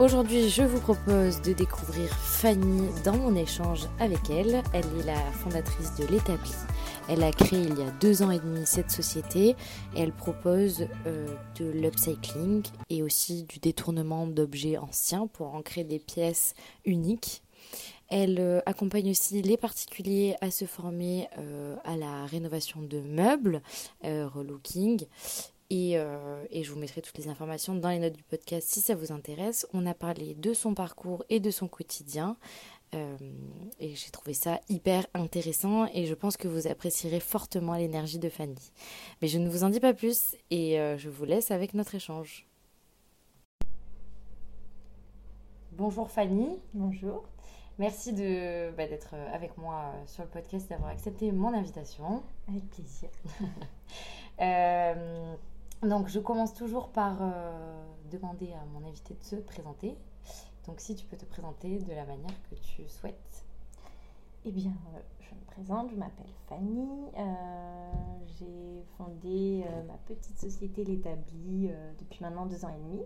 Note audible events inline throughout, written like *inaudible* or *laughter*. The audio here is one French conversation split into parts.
Aujourd'hui, je vous propose de découvrir Fanny dans mon échange avec elle. Elle est la fondatrice de l'Établi. Elle a créé il y a deux ans et demi cette société et elle propose euh, de l'upcycling et aussi du détournement d'objets anciens pour en créer des pièces uniques. Elle euh, accompagne aussi les particuliers à se former euh, à la rénovation de meubles, relooking euh, et, je vous mettrai toutes les informations dans les notes du podcast si ça vous intéresse. On a parlé de son parcours et de son quotidien. Euh, et j'ai trouvé ça hyper intéressant et je pense que vous apprécierez fortement l'énergie de Fanny. Mais je ne vous en dis pas plus et euh, je vous laisse avec notre échange. Bonjour Fanny. Bonjour. Merci de, bah, d'être avec moi sur le podcast, d'avoir accepté mon invitation. Avec plaisir. *laughs* Donc, je commence toujours par euh, demander à mon invité de se présenter. Donc, si tu peux te présenter de la manière que tu souhaites. Eh bien, euh, je me présente, je m'appelle Fanny. Euh, j'ai fondé ma petite société L'Établi depuis maintenant deux ans et demi.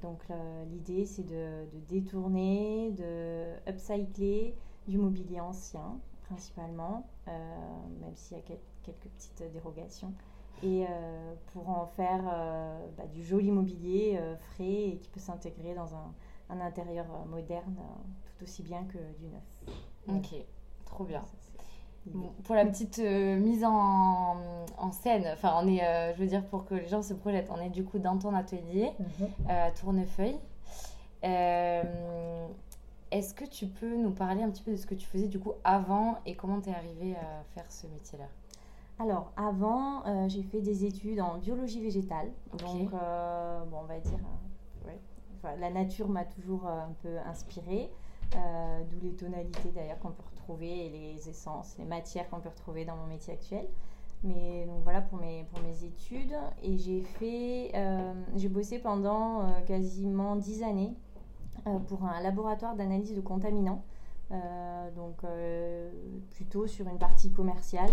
donc, l'idée, c'est de, de, détourner, de upcycler du mobilier ancien, principalement, même s'il y a quelques petites dérogations et euh, pour en faire euh, bah, du joli mobilier euh, frais et qui peut s'intégrer dans un, un intérieur moderne tout aussi bien que du neuf. Ok, trop bien. pour la petite mise en, en, scène, enfin on est, je veux dire pour que les gens se projettent, on est du coup dans ton atelier mhm. à Tournefeuille. Est-ce que tu peux nous parler un petit peu de ce que tu faisais du coup avant et comment tu es arrivée à faire ce métier-là? Alors, avant, euh, j'ai fait des études en biologie végétale. Donc, euh, bon, on va dire, euh, la nature m'a toujours un peu inspirée. D'où les tonalités d'ailleurs qu'on peut retrouver et les essences, les matières qu'on peut retrouver dans mon métier actuel. Mais donc voilà pour mes, pour mes études. Et j'ai fait, j'ai bossé pendant quasiment dix années pour un laboratoire d'analyse de contaminants. donc plutôt sur une partie commerciale.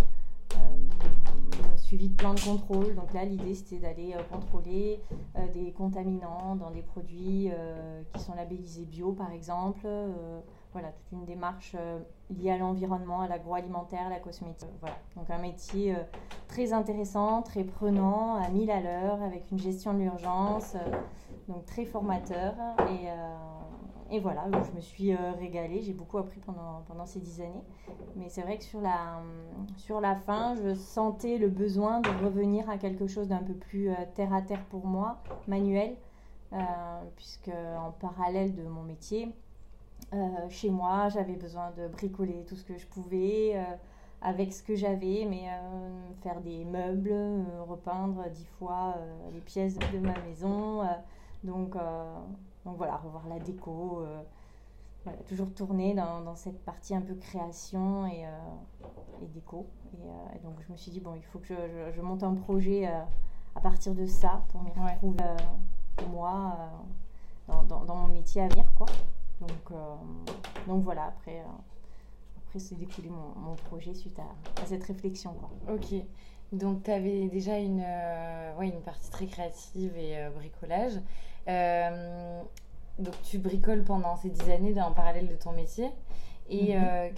Euh, suivi de plein de contrôles. Donc là, l'idée, c'était d'aller euh, contrôler euh, des contaminants dans des produits qui sont labellisés bio, par exemple. voilà, toute une démarche liée à l'environnement, à l'agroalimentaire, à la cosmétique. voilà, donc un métier très intéressant, très prenant, à 1000 à l'heure, avec une gestion de l'urgence, donc très formateur. Et et voilà, je me suis euh, régalée, j'ai beaucoup appris pendant, pendant ces dix années. Mais c'est vrai que sur la, sur la fin, je sentais le besoin de revenir à quelque chose d'un peu plus euh, terre à terre pour moi, manuel, euh, puisque en parallèle de mon métier, chez moi, j'avais besoin de bricoler tout ce que je pouvais avec ce que j'avais, mais faire des meubles, repeindre dix fois les pièces de ma maison. donc donc voilà, revoir la déco, euh, toujours tourner dans, cette partie un peu création et, euh, déco. Euh, et, donc je me suis dit, bon, il faut que je, monte un projet à partir de ça pour m'y retrouver moi dans, mon métier à venir. Quoi. Donc, donc voilà, après, après c'est découlé mon, projet suite à, cette réflexion. Quoi. Ok. Donc, tu avais déjà une, ouais, une partie très créative et bricolage. Euh, donc tu bricoles pendant ces dix années en parallèle de ton métier. Et mhm. euh,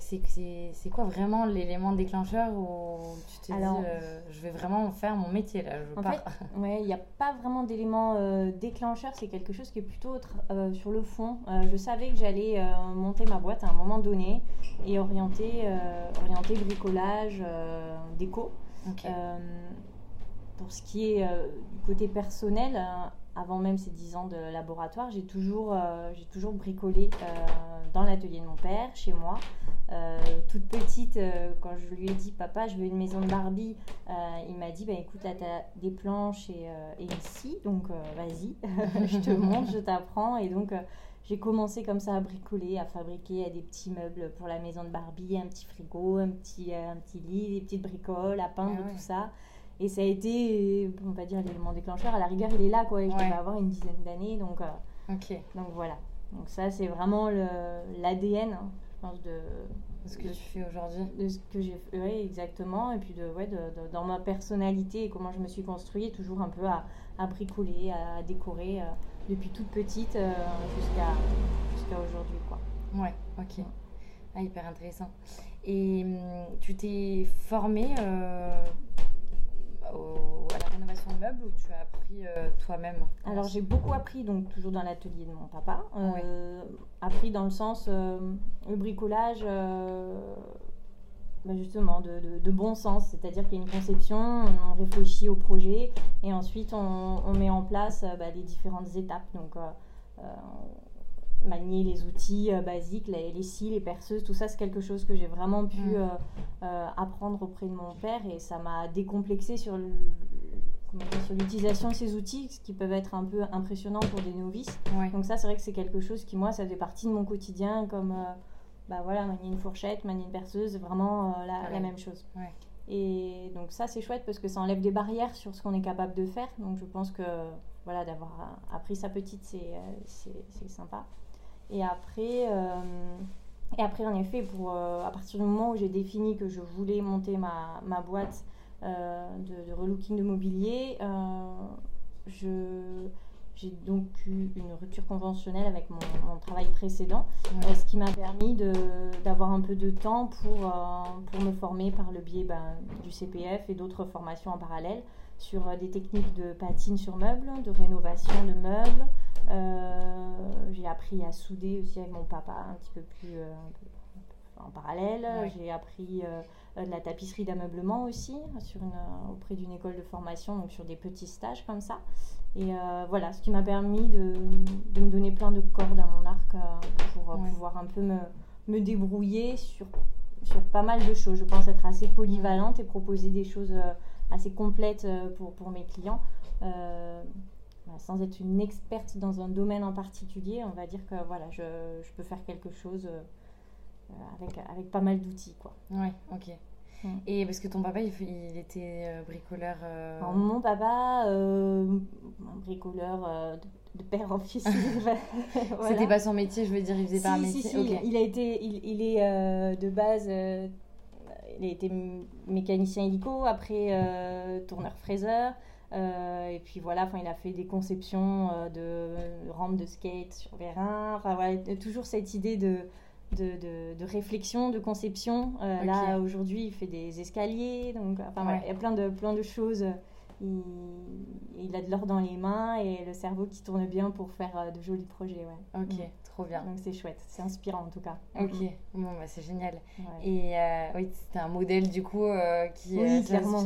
c'est quoi vraiment l'élément déclencheur où tu te dis euh, je vais vraiment faire mon métier là je En il n'y a pas vraiment d'élément euh, déclencheur, c'est quelque chose qui est plutôt sur le fond. je savais que j'allais monter ma boîte à un moment donné et orienter, orienter bricolage, déco. Pour ce qui est du côté personnel, avant même ces 10 ans de laboratoire, j'ai toujours, toujours bricolé dans l'atelier de mon père, chez moi. Euh, toute petite, euh, quand je lui ai dit papa, je veux une maison de Barbie, euh, il m'a dit bah, écoute, là, as des planches et, et ici, donc vas-y, *laughs* je te montre, je t'apprends. Et donc, j'ai commencé comme ça à bricoler, à fabriquer des petits meubles pour la maison de Barbie, un petit frigo, un petit, un petit lit, des petites bricoles, à peindre, ah tout ça. Et ça a été, on va dire, l'élément déclencheur. À la rigueur, il est là, quoi. Et je devais avoir une dizaine d'années, donc, donc voilà. Donc ça, c'est vraiment l'ADN, hein, je pense, de ce que tu fais aujourd'hui. De ce que j'ai fait, oui, exactement. Et puis de, ouais, de, dans ma personnalité et comment je me suis construite, toujours un peu à, à bricoler, à décorer euh, depuis toute petite euh, jusqu'à aujourd'hui. Quoi. Ouais, ok. Ah, hyper intéressant. Et hum, tu t'es formée euh, à la rénovation de meubles ou tu as appris euh, toi-même? Alors j'ai beaucoup appris, donc toujours dans l'atelier de mon papa. Euh, appris dans le sens, le bricolage, bah, justement, de, bon sens. C'est-à-dire qu'il y a une conception, on réfléchit au projet et ensuite on, met en place bah, les différentes étapes. Donc manier les outils basiques, les, les scies, les perceuses, tout ça, c'est quelque chose que j'ai vraiment pu mm. apprendre auprès de mon père et ça m'a décomplexé sur le, sur l'utilisation de ces outils, ce qui peuvent être un peu impressionnants pour des novices. Donc ça, c'est vrai que c'est quelque chose qui, moi, ça fait partie de mon quotidien, comme, euh, bah voilà, manier une fourchette, manier une perceuse, vraiment euh, la, même chose. Et donc ça, c'est chouette parce que ça enlève des barrières sur ce qu'on est capable de faire. Donc je pense que, voilà, d'avoir appris sa petite, c'est, euh, c'est, sympa. Et après... et après, en effet, pour, à partir du moment où j'ai défini que je voulais monter ma, ma boîte, euh, de, relooking de mobilier. Euh, j'ai donc eu une rupture conventionnelle avec mon, travail précédent, euh, ce qui m'a permis d'avoir un peu de temps pour, pour me former par le biais ben, du CPF et d'autres formations en parallèle sur des techniques de patine sur meubles, de rénovation de meubles. j'ai appris à souder aussi avec mon papa un petit peu plus en parallèle. J'ai appris euh, de la tapisserie d'ameublement aussi, sur une, euh, auprès d'une école de formation, donc sur des petits stages comme ça. Et euh, voilà, ce qui m'a permis de, de, me donner plein de cordes à mon arc pour pouvoir un peu me, me, débrouiller sur, sur pas mal de choses. Je pense être assez polyvalente et proposer des choses assez complètes pour, pour mes clients. sans être une experte dans un domaine en particulier, on va dire que voilà, je, je peux faire quelque chose avec, avec pas mal d'outils. Quoi. Ouais, ok. Et parce que ton papa, il, il était euh, bricoleur. Euh, mon papa, euh, bricoleur de, père en fils. *laughs* *laughs* C'était pas son métier, je veux dire, il faisait pas un métier. Si, il a été, il, il est de base, il a été mécanicien hélico, après tourneur fraiseur. et puis voilà, il a fait des conceptions de rampes de skate sur Vérin. Enfin voilà, toujours cette idée de de, de, réflexion, de conception. Euh, là, aujourd'hui, il fait des escaliers. Donc, enfin, il y a plein de, plein de choses il, a de l'or dans les mains et le cerveau qui tourne bien pour faire euh, de jolis projets. Ouais. Ok, mm. trop bien. Donc c'est chouette, c'est inspirant en tout cas. Ok, mm. bon, bah, c'est génial. Et euh, oui, c'était un modèle du coup euh, qui est inspirant.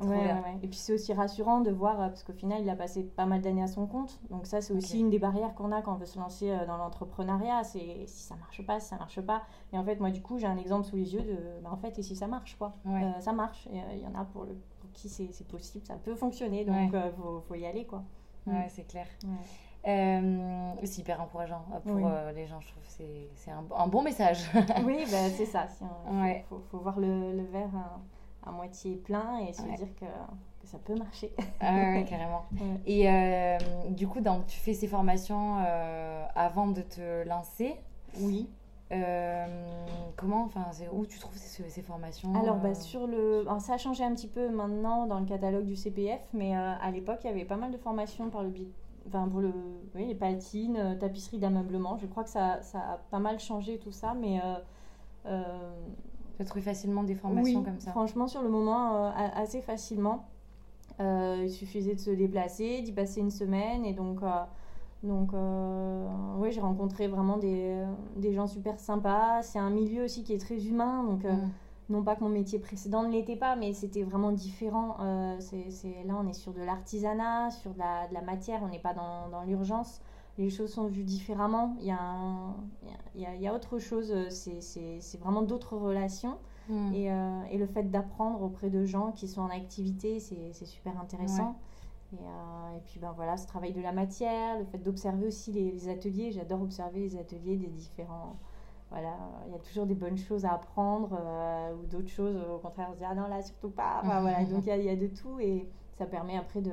trop bien. Et puis c'est aussi rassurant de voir, parce qu'au final, il a passé pas mal d'années à son compte. Donc ça, c'est aussi une des barrières qu'on a quand on veut se lancer dans l'entrepreneuriat. C'est si ça marche pas, si ça marche pas. Et en fait, moi, du coup, j'ai un exemple sous les yeux de, bah, en fait, et si ça marche, quoi. ça marche. Il y en a pour le qui c'est possible, ça peut fonctionner, donc il euh, faut, y aller, quoi. Ouais, mm. c'est clair. Euh, c'est hyper encourageant euh, pour les gens, je trouve c'est un, un, bon message. *laughs* oui, *laughs* bah, c'est ça. Il faut, faut, voir le, le verre à, moitié plein et se dire que, que, ça peut marcher. ah ouais, *laughs* carrément. Et du coup, donc, tu fais ces formations avant de te lancer. Oui. Euh, comment, enfin, où tu trouves ces, formations Alors, bah, euh sur le, ça a changé un petit peu maintenant dans le catalogue du CPF, mais euh, à l'époque, il y avait pas mal de formations par le enfin pour le, oui, les patines, tapisserie d'ameublement. Je crois que ça, ça, a pas mal changé tout ça, mais tu as trouvé facilement des formations comme ça? Franchement, sur le moment, assez facilement. il suffisait de se déplacer, d'y passer une semaine et donc donc, euh, oui, j'ai rencontré vraiment des, des, gens super sympas. C'est un milieu aussi qui est très humain. Donc, euh, mm. non pas que mon métier précédent ne l'était pas, mais c'était vraiment différent. Euh, c'est, là, on est sur de l'artisanat, sur de la, de la, matière. On n'est pas dans, dans, l'urgence. Les choses sont vues différemment. Il y a, il y a, il y a autre chose. C'est, c'est vraiment d'autres relations. Mm. Et, euh, et, le fait d'apprendre auprès de gens qui sont en activité, c'est, super intéressant. Euh, et, puis ben voilà, ce travail de la matière, le fait d'observer aussi les, ateliers. J'adore observer les ateliers des différents. Voilà, il y a toujours des bonnes choses à apprendre euh, ou d'autres choses, au contraire, on se dit ah non, là surtout pas. voilà, *laughs* donc il y, a de tout et ça permet après de.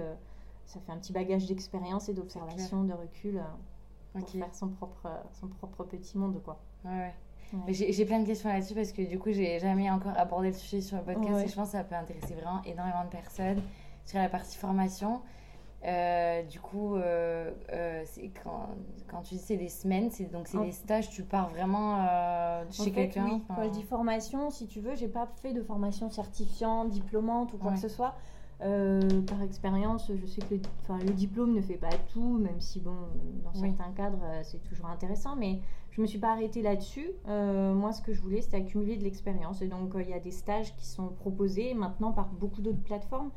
Ça fait un petit bagage d'expérience et d'observation, de recul euh, pour faire son propre, son propre petit monde. Quoi. Ouais, ouais. J'ai plein de questions là-dessus parce que du coup, j'ai jamais encore abordé le sujet sur le podcast et je pense que ça peut intéresser vraiment énormément de personnes sur la partie formation. Euh, du coup, euh, euh, quand, quand, tu dis c'est des semaines, c'est donc c'est des stages, tu pars vraiment chez quelqu'un. Oui. Quand je dis formation, si tu veux, j'ai pas fait de formation certifiante, diplômante ou quoi que ce soit. par expérience, je sais que le, le, diplôme ne fait pas tout, même si bon, dans certains cadres, c'est toujours intéressant, mais je me suis pas arrêtée là-dessus. moi, ce que je voulais, c'était accumuler de l'expérience, et donc il y a des stages qui sont proposés maintenant par beaucoup d'autres plateformes.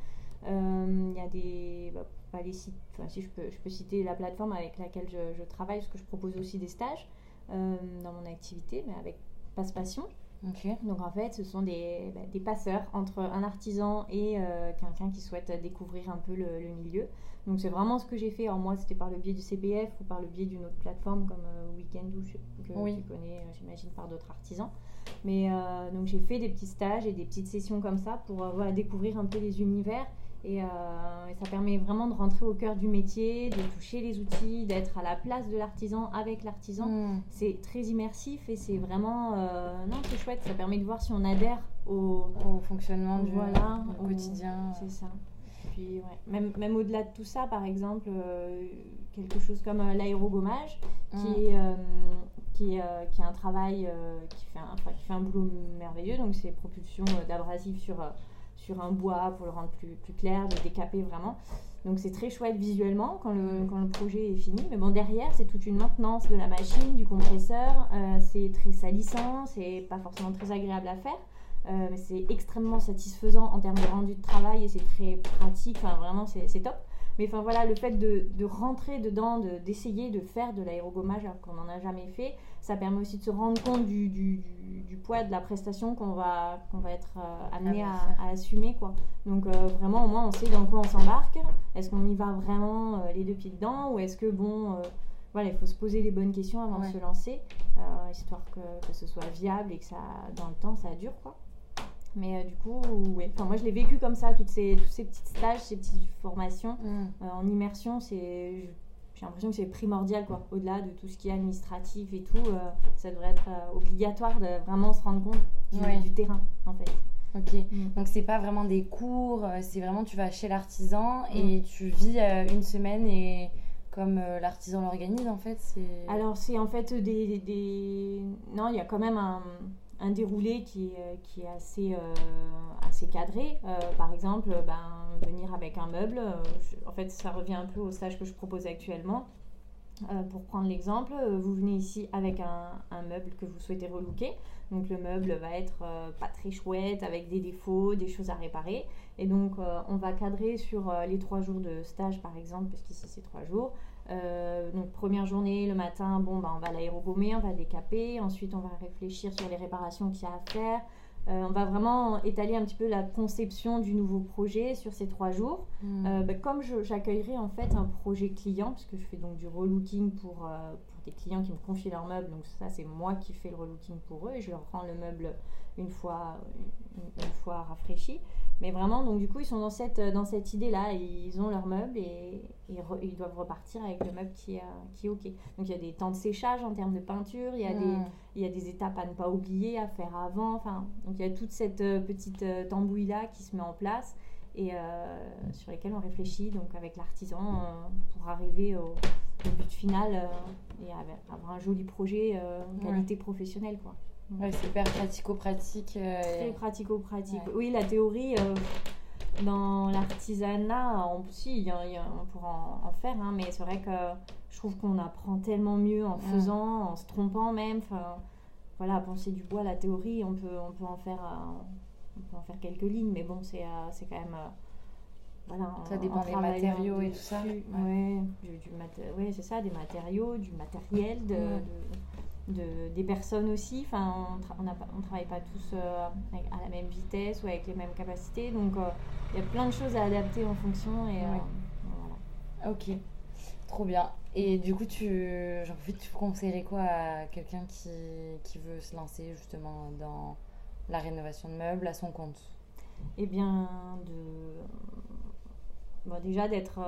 Il y a des bah, les sites, enfin, si je peux, je peux citer la plateforme avec laquelle je, travaille, parce que je propose aussi des stages euh, dans mon activité, mais avec Passe Passion. Donc en fait, ce sont des, bah, des, passeurs entre un artisan et euh, quelqu'un qui souhaite découvrir un peu le, milieu. Donc c'est vraiment ce que j'ai fait. Alors moi, c'était par le biais du CPF ou par le biais d'une autre plateforme comme euh, Weekend ou que oui. tu connais, j'imagine, par d'autres artisans. Mais donc j'ai fait des petits stages et des petites sessions comme ça pour voilà, découvrir un peu les univers euh, et, ça permet vraiment de rentrer au cœur du métier, de toucher les outils, d'être à la place de l'artisan, avec l'artisan. Hmm. C'est très immersif et c'est vraiment... Euh, non, c'est chouette. Ça permet de voir si on adhère au, fonctionnement du, voilà, quotidien. C'est ça. Puis, ouais. même, même au-delà de tout ça, par exemple, euh, quelque chose comme l'aérogommage, qui, hmm. est, qui, qui est un travail qui, fait un, qui fait un boulot merveilleux. Donc, c'est propulsion d'abrasif sur sur un bois pour le rendre plus, plus clair, de décaper vraiment. Donc c'est très chouette visuellement quand le, quand le, projet est fini. Mais bon, derrière, c'est toute une maintenance de la machine, du compresseur. Euh, c'est très salissant, c'est pas forcément très agréable à faire. Euh, mais c'est extrêmement satisfaisant en termes de rendu de travail et c'est très pratique. Enfin, vraiment, c'est top. Mais enfin voilà, le fait de, de rentrer dedans, d'essayer de, faire de l'aérogommage alors qu'on n'en a jamais fait, ça permet aussi de se rendre compte du, du, du poids de la prestation qu'on va, qu'on va être euh, amené à, assumer. Quoi. Donc euh, vraiment, au moins, on sait dans quoi on s'embarque. Est-ce qu'on y va vraiment euh, les deux pieds dedans ou est-ce que, bon, voilà, il faut se poser les bonnes questions avant de se lancer, histoire que, que, ce soit viable et que ça, dans le temps, ça dure. Quoi. Mais du coup, ouais. enfin, moi je l'ai vécu comme ça, toutes ces, tous ces petits stages, ces petites formations mm. en immersion. C'est, j'ai l'impression que c'est primordial, quoi. Au-delà de tout ce qui est administratif et tout, euh, ça devrait être euh, obligatoire de vraiment se rendre compte du, terrain, en fait. Ok, mm. donc c'est pas vraiment des cours, euh, c'est vraiment tu vas chez l'artisan et mm. tu vis une semaine et comme l'artisan l'organise en fait. Alors c'est en fait des, des... Non, il y a quand même un, un déroulé qui est, qui est assez, cadré. par exemple, ben venir avec un meuble. Euh, en fait, ça revient un peu au stage que je propose actuellement. Euh, pour prendre l'exemple, euh, vous venez ici avec un, un, meuble que vous souhaitez relooker. Donc le meuble va être pas très chouette, avec des défauts, des choses à réparer. Et donc on va cadrer sur les trois jours de stage par exemple, parce qu'ici c'est trois jours. Donc première journée, le matin, bon, bah, on va l'aérogommer, on va décaper. Ensuite on va réfléchir sur les réparations qu'il y a à faire. Euh, on va vraiment étaler un petit peu la conception du nouveau projet sur ces trois jours. Hmm. Euh, bah, comme j'accueillerai en fait un projet client, parce que je fais donc du relooking pour, euh, pour des clients qui me confient leur meuble, donc ça c'est moi qui fais le relooking pour eux et je leur rends le meuble une fois, une, fois rafraîchi. Mais vraiment, donc du coup, ils sont dans cette, dans cette idée-là, ils ont leur meuble et, ils doivent repartir avec le meuble qui est, qui est OK. Donc il y a des temps de séchage en termes de peinture, il y, a des, hmm. il y a des étapes à ne pas oublier, à faire avant. Enfin, donc il y a toute cette euh, petite euh, tambouille-là qui se met en place et euh, sur lesquelles on réfléchit donc avec l'artisan pour arriver au, but final et avoir un joli projet qualité professionnelle. Quoi. Ouais, c'est hyper pratico-pratique. Euh, Très pratico-pratique. Oui, la théorie, euh, dans l'artisanat, on, si, on pourra en, faire, hein, mais c'est vrai que je trouve qu'on apprend tellement mieux en faisant, en se trompant même. Enfin, voilà, penser du bois, la théorie, on peut, on peut, en, faire, on peut en faire quelques lignes, mais bon, c'est c'est quand même voilà, ça dépend des matériaux et tout ça. Ouais, du, c'est ça, des matériaux, du matériel, de, de, des personnes aussi. Enfin, on ne travaille pas tous euh, à la même vitesse ou avec les mêmes capacités. Donc, euh, il y a plein de choses à adapter en fonction. Et, euh, voilà. Ok, trop bien. Et du coup, tu, j'en profite, tu conseillerais quoi à quelqu'un qui, qui veut se lancer justement dans la rénovation de meubles à son compte? Eh bien, de bon, déjà d'être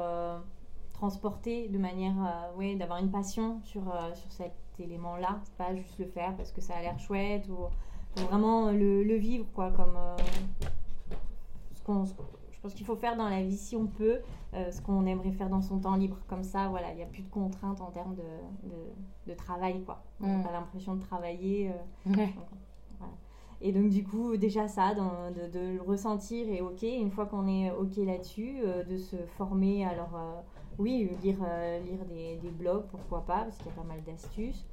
euh, transporté de manière, euh, ouais, d'avoir une passion sur, euh, sur cet élément-là, pas juste le faire parce que ça a l'air chouette ou, vraiment le, le, vivre quoi, comme ce qu'on je pense qu'il faut faire dans la vie si on peut, ce qu'on aimerait faire dans son temps libre. Comme ça, voilà, il n'y a plus de contraintes en termes de, de, de travail, quoi. On n'a mm. pas l'impression de travailler. Et donc, du coup, déjà ça, de, de, le ressentir et OK, une fois qu'on est OK là-dessus, euh, de se former. Alors, euh, oui, lire, euh, lire des, des, blogs, pourquoi pas, parce qu'il y a pas mal d'astuces.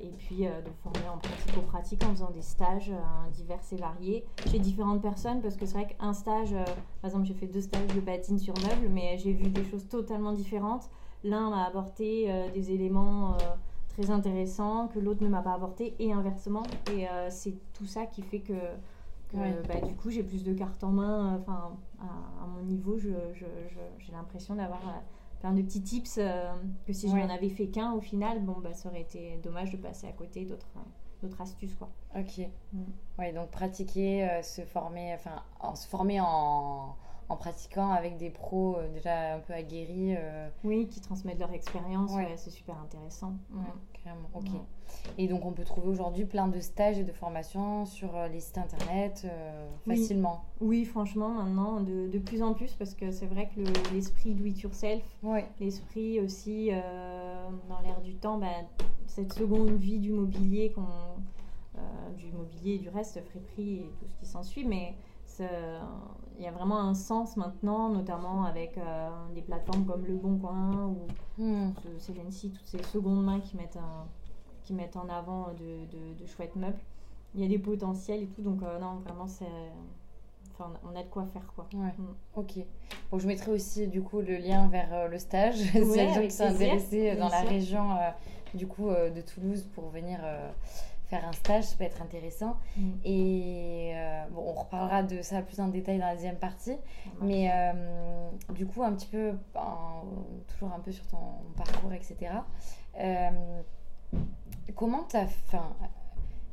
et puis de former en pratico-pratique en faisant des stages divers et variés chez différentes personnes, parce que c'est vrai qu'un stage, par exemple, j'ai fait deux stages de patine sur meuble, mais j'ai vu des choses totalement différentes. L'un m'a apporté des éléments très intéressant que l'autre ne m'a pas apporté et inversement. Et euh, c'est tout ça qui fait que, bah, du coup, j'ai plus de cartes en main. Enfin, à, mon niveau, j'ai je, je, l'impression d'avoir euh, plein de petits tips euh, que si je n'en avais fait qu'un au final, bon, bah, ça aurait été dommage de passer à côté d'autres d'autres astuces quoi. Ok. Mm. Donc pratiquer, se former, enfin, en, se former en en pratiquant avec des pros euh, déjà un peu aguerris. Euh. Oui, qui transmettent leur expérience, ouais. c'est super intéressant. Ouais, carrément, ok. Et donc on peut trouver aujourd'hui plein de stages et de formations sur euh, les sites internet facilement. Oui. franchement, maintenant, de, de, plus en plus, parce que c'est vrai que l'esprit do it yourself, l'esprit aussi dans l'air du temps, bah, cette seconde vie du mobilier, qu'on, du mobilier et du reste, friperie et tout ce qui s'ensuit, mais il y a vraiment un sens maintenant, notamment avec euh, des plateformes comme Le Bon Coin ou hmm. toutes ces secondes mains qui mettent, qui mettent en avant de, de, chouettes meubles. Il y a des potentiels et tout, donc euh, non, vraiment, c'est. Enfin, on a de quoi faire, quoi. Ouais. Hmm. Ok. Bon, je mettrai aussi, du coup, le lien vers euh, le stage, si des gens qui sont intéressés dans la région, du coup, de Toulouse pour venir faire un stage, ça peut être intéressant. Mm. Et euh, bon, on reparlera de ça plus en détail dans la deuxième partie. Mais euh, du coup, un petit peu, toujours un peu sur ton parcours, etc. Euh, comment tu as. Fin,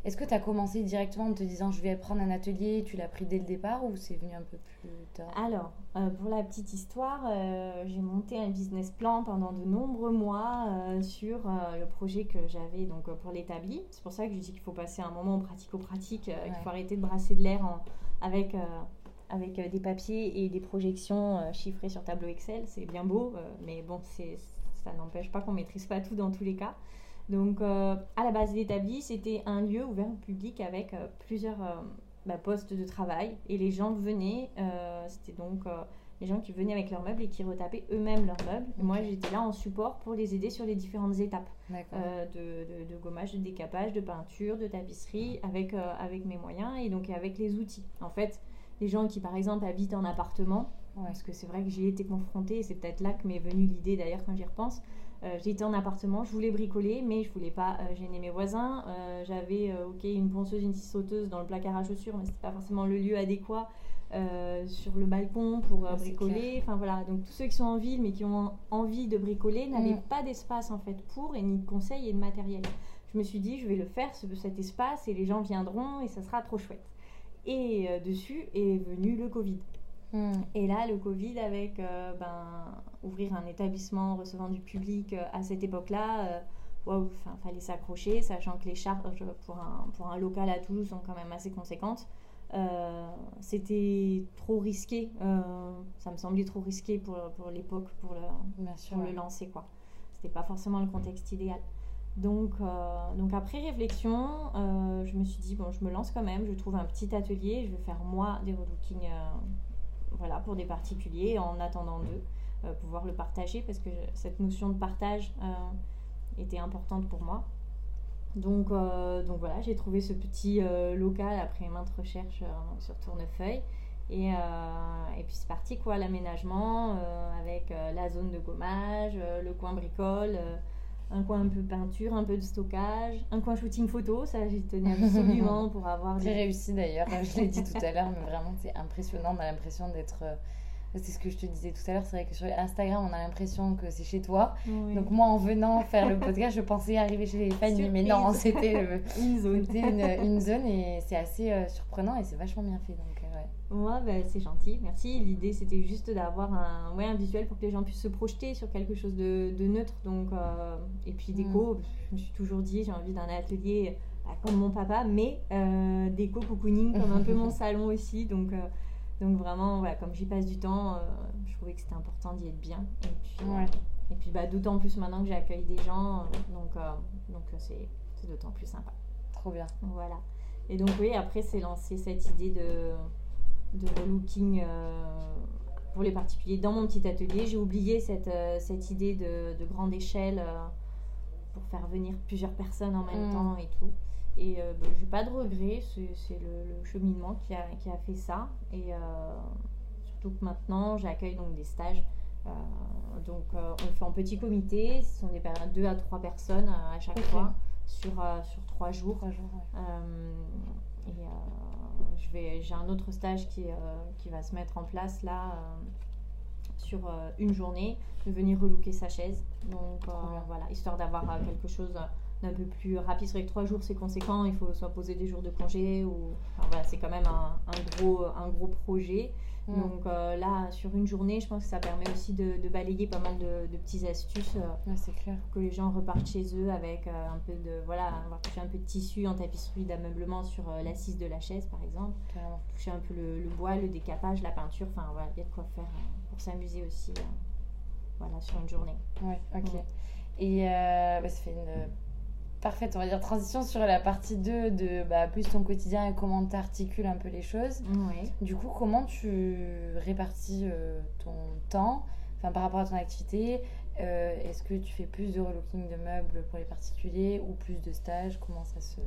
est-ce que tu as commencé directement en te disant je vais prendre un atelier, tu l'as pris dès le départ ou c'est venu un peu plus tard? Alors, euh, pour la petite histoire, euh, j'ai monté un business plan pendant de nombreux mois euh, sur le projet que j'avais donc pour l'établi. C'est pour ça que je dis qu'il faut passer un moment pratico-pratique, qu'il faut arrêter de brasser de l'air avec, avec des papiers et des projections chiffrées sur tableau Excel. C'est bien beau, mais bon, ça n'empêche pas qu'on maîtrise pas tout dans tous les cas. Donc, euh, à la base l'établi, c'était un lieu ouvert au public avec euh, plusieurs euh, bah, postes de travail. Et les gens venaient, c'était donc les gens qui venaient avec leurs meubles et qui retapaient eux-mêmes leurs meubles. moi, j'étais là en support pour les aider sur les différentes étapes de, gommage, de décapage, de peinture, de tapisserie, avec, avec mes moyens et donc avec les outils. En fait, les gens qui, par exemple, habitent en appartement, parce que c'est vrai que j'y ai été confrontée, et c'est peut-être là que m'est venue l'idée d'ailleurs quand j'y repense, euh, j'étais en appartement, je voulais bricoler, mais je voulais pas euh, gêner mes voisins. Euh, j'avais ok une ponceuse, une scie sauteuse dans le placard à chaussures, mais c'était pas forcément le lieu adéquat sur le balcon pour bricoler. Enfin voilà, donc tous ceux qui sont en ville mais qui ont envie de bricoler n'avaient mm. pas d'espace en fait pour et ni de conseils et de matériel. Je me suis dit je vais le faire cet espace et les gens viendront et ça sera trop chouette. Et dessus est venu le Covid. Hmm. Et là, le Covid, avec euh, ben, ouvrir un établissement recevant du public euh, à cette époque-là, il euh, fallait s'accrocher, sachant que les charges pour un, pour un local à Toulouse sont quand même assez conséquentes. C'était trop risqué, ça me semblait trop risqué pour, pour l'époque, pour, le, pour le lancer. quoi. C'était pas forcément le contexte idéal. Donc, donc après réflexion, je me suis dit, bon, je me lance quand même, je trouve un petit atelier, je vais faire moi des relooking voilà, pour des particuliers en attendant d'eux, pouvoir le partager parce que cette notion de partage était importante pour moi. Donc, euh, donc voilà, j'ai trouvé ce petit euh, local après maintes recherches euh, sur Tournefeuille. Et, et puis c'est parti quoi, l'aménagement avec la zone de gommage, le coin bricole, un coin un peu peinture, un peu de stockage, un coin shooting photo, ça j'ai tenu absolument pour avoir... Très réussi d'ailleurs, je l'ai dit tout à l'heure, mais vraiment c'est impressionnant, on a l'impression d'être c'est ce que je te disais tout à l'heure, c'est vrai que sur Instagram, on a l'impression que c'est chez toi. Donc moi, en venant faire le podcast, je pensais arriver chez les fans, mais non, c'était *laughs* une zone. une, zone et c'est assez euh, surprenant et c'est vachement bien fait. Donc, euh, ouais, bah, c'est gentil, merci. L'idée, c'était juste d'avoir un, ouais, un visuel pour que les gens puissent se projeter sur quelque chose de, de neutre. Donc, euh, et puis déco, mm. je me suis toujours dit, j'ai envie d'un atelier bah, comme mon papa, mais déco cocooning comme un peu mon *laughs* salon aussi. Donc donc vraiment, voilà, comme j'y passe du temps, euh, je trouvais que c'était important d'y être bien. Et puis, euh, et puis bah, d'autant plus maintenant que j'accueille des gens, euh, donc donc c'est d'autant plus sympa. Trop bien. Voilà. Et donc oui, après c'est lancé cette idée de, de relooking pour les particuliers dans mon petit atelier. J'ai oublié cette, cette idée de, de grande échelle pour faire venir plusieurs personnes en même mm. temps et tout. Et je euh, bah, j'ai pas de regrets, c'est le, cheminement qui a, qui a, fait ça. Et euh, surtout que maintenant, j'accueille donc des stages. Euh, donc on le fait en petit comité, ce sont des deux à trois personnes à chaque fois sur, sur trois jours. Et je vais, j'ai un autre stage qui, qui va se mettre en place là sur une journée, de venir relooker sa chaise. Donc voilà, histoire d'avoir quelque chose un peu plus rapide. C'est vrai que trois jours, c'est conséquent. Il faut soit poser des jours de congé ou. Enfin, voilà, c'est quand même un, un, gros, un gros projet. Mm. Donc euh, là, sur une journée, je pense que ça permet aussi de, de balayer pas mal de, de petites astuces. Euh, c'est clair. Pour que les gens repartent chez eux avec euh, un peu de. Voilà, avoir touché un peu de tissu en tapisserie d'ameublement sur l'assise de la chaise, par exemple. Toucher un peu le, le, bois, le décapage, la peinture. Enfin, voilà, il y a de quoi faire pour s'amuser aussi. voilà, sur une journée. Ouais, ok. Mm. Et bah, ça fait une Parfait, on va dire transition sur la partie 2 de bah, plus ton quotidien et comment tu articules un peu les choses. Oui. Du coup, comment tu répartis euh, ton temps enfin, par rapport à ton activité euh, Est-ce que tu fais plus de relooking de meubles pour les particuliers ou plus de stages? Comment ça se...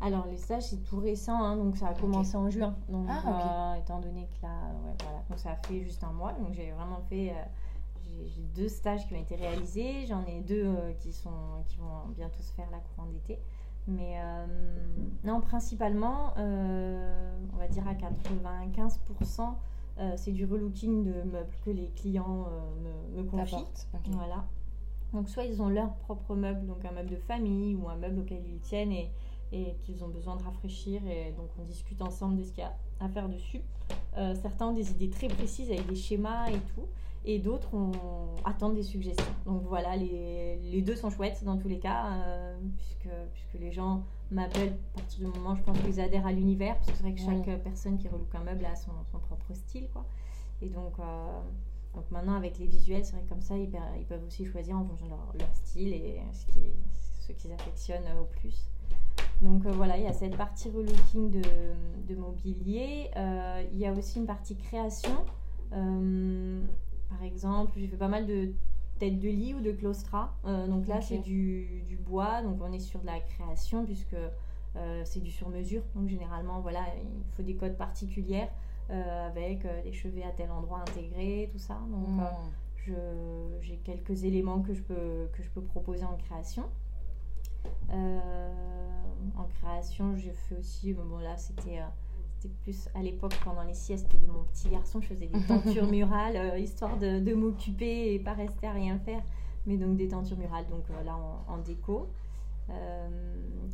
Alors, les stages, c'est tout récent, hein, donc ça a commencé en juin. Donc, ah, euh, étant donné que là, ouais, voilà, donc ça a fait juste un mois, donc j'ai vraiment fait j'ai deux stages qui ont été réalisés. J'en ai deux euh, qui, sont, qui vont bientôt se faire la courant d'été. Mais euh, non, principalement, euh, on va dire à 95%, c'est du relooking de meubles que les clients me, me confient. Voilà. Donc soit ils ont leur propre meuble, donc un meuble de famille ou un meuble auquel ils tiennent et, et qu'ils ont besoin de rafraîchir. Et donc on discute ensemble de ce qu'il y a à faire dessus. certains ont des idées très précises avec des schémas et tout et d'autres on attendent des suggestions. Donc voilà, les, les, deux sont chouettes dans tous les cas, euh, puisque, puisque les gens m'appellent à partir du moment, je pense qu'ils adhèrent à l'univers, parce que c'est vrai que chaque personne qui relook un meuble a son, son propre style, quoi. Et donc, euh, donc maintenant avec les visuels, c'est vrai que comme ça, ils, ils, peuvent aussi choisir en fonction de leur, leur style et ce qu'ils ce qu'ils affectionnent au plus. Donc euh, voilà, il y a cette partie relooking de, de mobilier. il y a aussi une partie création. Par exemple, j'ai fait pas mal de têtes de lit ou de claustra. Euh, donc là, c'est du, du, bois. Donc on est sur de la création puisque euh, c'est du sur-mesure. Donc généralement, voilà, il faut des codes particulières euh, avec des chevets à tel endroit intégrés, tout ça. Donc hmm. j'ai quelques éléments que je peux, que je peux proposer en création. en création, j'ai fait aussi, bon là, c'était c'était plus à l'époque pendant les siestes de mon petit garçon, je faisais des *laughs* tentures murales, euh, histoire de, de m'occuper et pas rester à rien faire. Mais donc des tentures murales, donc euh, là en, déco. Euh,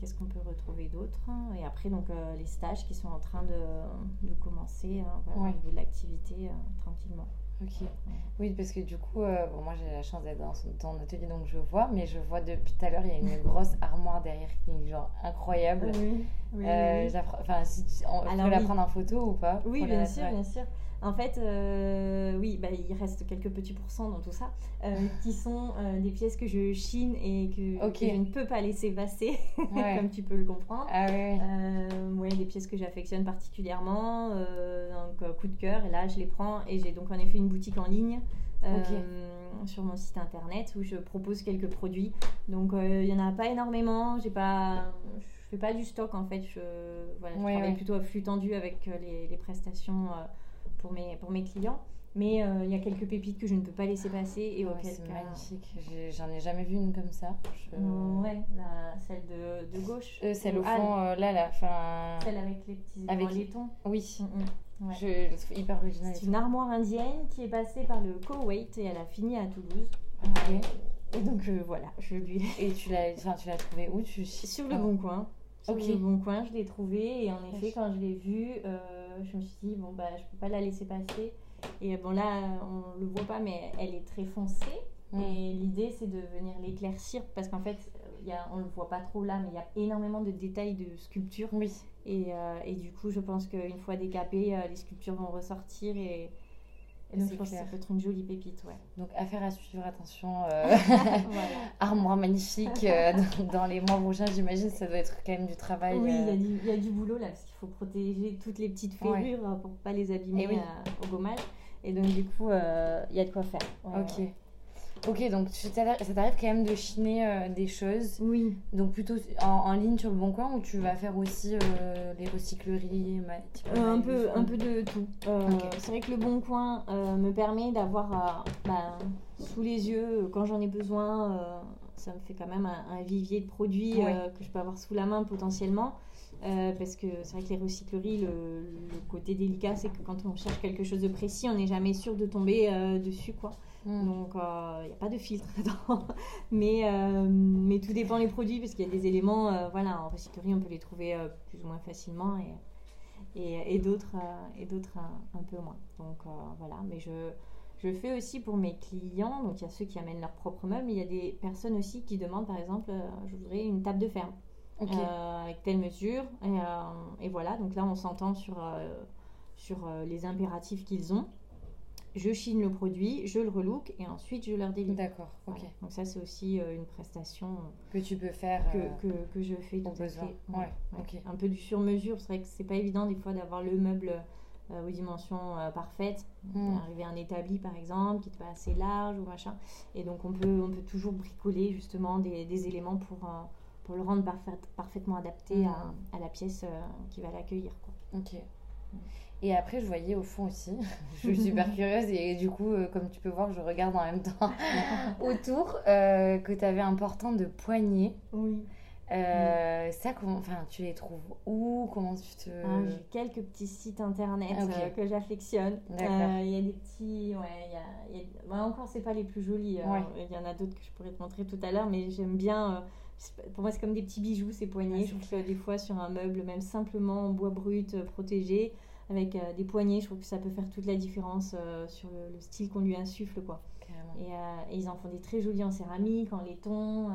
qu'est-ce qu'on peut retrouver d'autre Et après, donc les stages qui sont en train de, de commencer hein, au niveau de l'activité tranquillement. Ok. Oui, parce que du coup, bon, moi j'ai la chance d'être dans ton atelier, donc je vois, mais je vois depuis tout à l'heure, il y a une *laughs* grosse armoire derrière qui est genre incroyable. Enfin, si on peut la prendre en photo ou pas Oui, bien sûr, bien sûr. En fait, euh, oui, bah, il reste quelques petits pourcents dans tout ça, euh, *laughs* qui sont euh, des pièces que je chine et que, je ne peux pas laisser passer, *laughs* comme tu peux le comprendre. Ah, ouais, des pièces que j'affectionne particulièrement, donc coup de cœur, et là je les prends et j'ai donc en effet une boutique en ligne. sur mon site internet où je propose quelques produits. Donc il n'y en a pas énormément j'ai pas je fais pas du stock en fait je, voilà, je travaille plutôt à flux tendu avec les, les prestations pour mes, pour mes clients. Mais euh, il y a quelques pépites que je ne peux pas laisser passer. Et oh, c'est magnifique. J'en ai, jamais vu une comme ça. Ouais, celle de, de gauche. Euh, celle au fond, euh, là, là. Fin... Celle avec les petits avec laiton. Oui. Mm, mm. Je, c'est hyper original. C'est une armoire indienne qui est passée par le Koweït et elle a fini à Toulouse. Et donc voilà, je lui. Et tu l'as, tu l'as trouvée où tu... Sur le Bon Coin. Sur le Bon Coin, je l'ai trouvée et en effet, quand je l'ai vue, je me suis dit, bon, bah, je peux pas la laisser passer. Et bon, là, on le voit pas, mais elle est très foncée. Mm. Et l'idée, c'est de venir l'éclaircir parce qu'en fait, y a, on le voit pas trop là, mais il y a énormément de détails de sculpture. Oui. Et, euh, et du coup, je pense qu'une fois décapées, euh, les sculptures vont ressortir et, donc, je pense que ça peut être une jolie pépite, ouais. Donc, affaire à suivre, attention. Euh, *laughs* *laughs* armoire magnifique. Euh, *laughs* dans, les mois prochains, j'imagine, ça doit être quand même du travail. Oui, il y, a du boulot là, parce qu'il faut protéger toutes les petites ferrures pour ne pas les abîmer au gommage. Et donc, du coup, il y a de quoi faire. ok. Ok, donc ça t'arrive quand même de chiner euh, des choses. Oui. Donc plutôt en, ligne sur le bon coin ou tu vas faire aussi euh, les recycleries euh, un, peu, un peu de tout. C'est vrai que le bon coin me permet d'avoir bah, sous les yeux, quand j'en ai besoin, ça me fait quand même un, vivier de produits que je peux avoir sous la main potentiellement. parce que c'est vrai que les recycleries, le, le côté délicat, c'est que quand on cherche quelque chose de précis, on n'est jamais sûr de tomber dessus. quoi. Mm. Donc, il euh, n'y a pas de filtre *laughs* dedans. mais, euh, mais tout dépend des produits, parce qu'il y a des éléments, euh, voilà, en recyclerie, on peut les trouver plus ou moins facilement et, et, et d'autres un, peu moins. Donc, voilà, mais je, je fais aussi pour mes clients, donc il y a ceux qui amènent leurs propres meubles, mais il y a des personnes aussi qui demandent, par exemple, je voudrais une table de ferme. avec telle mesure. Et, et, voilà, donc là, on s'entend sur, sur les impératifs qu'ils ont je chine le produit, je le relook et ensuite je leur délivre. D'accord, ok. Donc ça c'est aussi euh, une prestation que tu peux faire, que, euh, que, que je fais tout à fait. Ouais. Un peu du sur mesure, c'est vrai que c'est pas évident des fois d'avoir le meuble euh, aux dimensions parfaites. Hmm. Arriver à un établi par exemple qui est pas assez large ou machin, et donc on peut on peut toujours bricoler justement des, des éléments pour pour le rendre parfaitement adapté hmm. à, à, la pièce qui va l'accueillir. Ok. Et après, je voyais au fond aussi, *laughs* je suis super curieuse et du coup, euh, comme tu peux voir, je regarde en même temps *laughs* autour euh, que tu avais un portant de poignée. Oui. Euh, ça, comment, enfin, tu les trouves où? Comment tu te... Ah, j'ai quelques petits sites internet ah, que j'affectionne. Il y a des petits, ouais, y a, y a... Bah, encore c'est pas les plus jolis. Il y en a d'autres que je pourrais te montrer tout à l'heure, mais j'aime bien. pour moi, c'est comme des petits bijoux ces poignées. Ah, je trouve que des fois sur un meuble, même simplement en bois brut protégé, avec euh, des poignées. Je trouve que ça peut faire toute la différence euh, sur le, style qu'on lui insuffle. Quoi. Et, euh, et, ils en font des très jolis en céramique, en laiton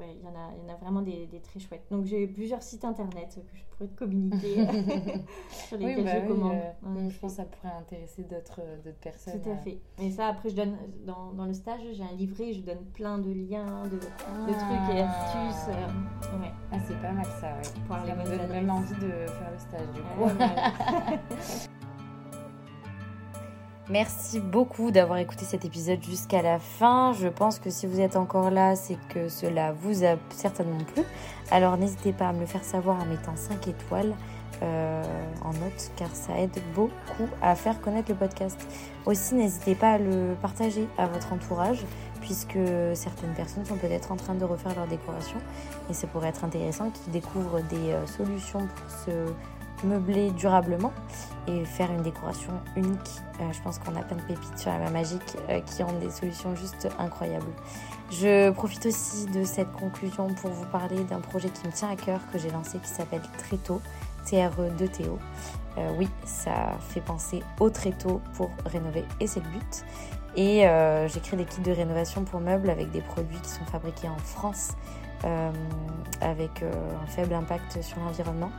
ouais, il y, en a, y en a vraiment des, des très chouettes. Donc j'ai plusieurs sites internet que je pourrais te communiquer *laughs* *laughs* sur lesquels bah je commande. Euh, je pense que ça pourrait intéresser d'autres personnes. Tout à fait. Et ça, après, je donne dans, dans le stage, j'ai un livret, je donne plein de liens, de, de trucs et ah. astuces. Euh, ouais. Ah, c'est pas mal ça, ouais. ça me donne même envie de faire le stage du coup. *laughs* Merci beaucoup d'avoir écouté cet épisode jusqu'à la fin. Je pense que si vous êtes encore là, c'est que cela vous a certainement plu. Alors n'hésitez pas à me le faire savoir en mettant 5 étoiles euh, en note car ça aide beaucoup à faire connaître le podcast. Aussi n'hésitez pas à le partager à votre entourage puisque certaines personnes sont peut-être en train de refaire leur décoration et ça pourrait être intéressant qu'ils découvrent des euh, solutions pour se meubler durablement et faire une décoration unique. Euh, je pense qu'on a plein de pépites sur la main magique euh, qui ont des solutions juste incroyables. Je profite aussi de cette conclusion pour vous parler d'un projet qui me tient à cœur que j'ai lancé qui s'appelle Tréto. T-R-E-2-T-O. Euh, oui, ça fait penser au tréteau pour rénover et c'est le but. Et j'ai créé des kits de rénovation pour meubles avec des produits qui sont fabriqués en France avec un faible impact sur l'environnement.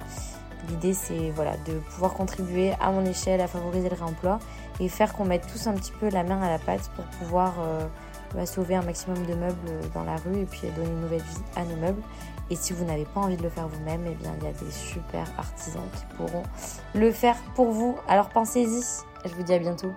L'idée c'est voilà, de pouvoir contribuer à mon échelle à favoriser le réemploi et faire qu'on mette tous un petit peu la main à la pâte pour pouvoir bah, sauver un maximum de meubles dans la rue et puis donner une nouvelle vie à nos meubles. Et si vous n'avez pas envie de le faire vous-même, eh bien il y a des super artisans qui pourront le faire pour vous. Alors pensez-y. Je vous dis à bientôt.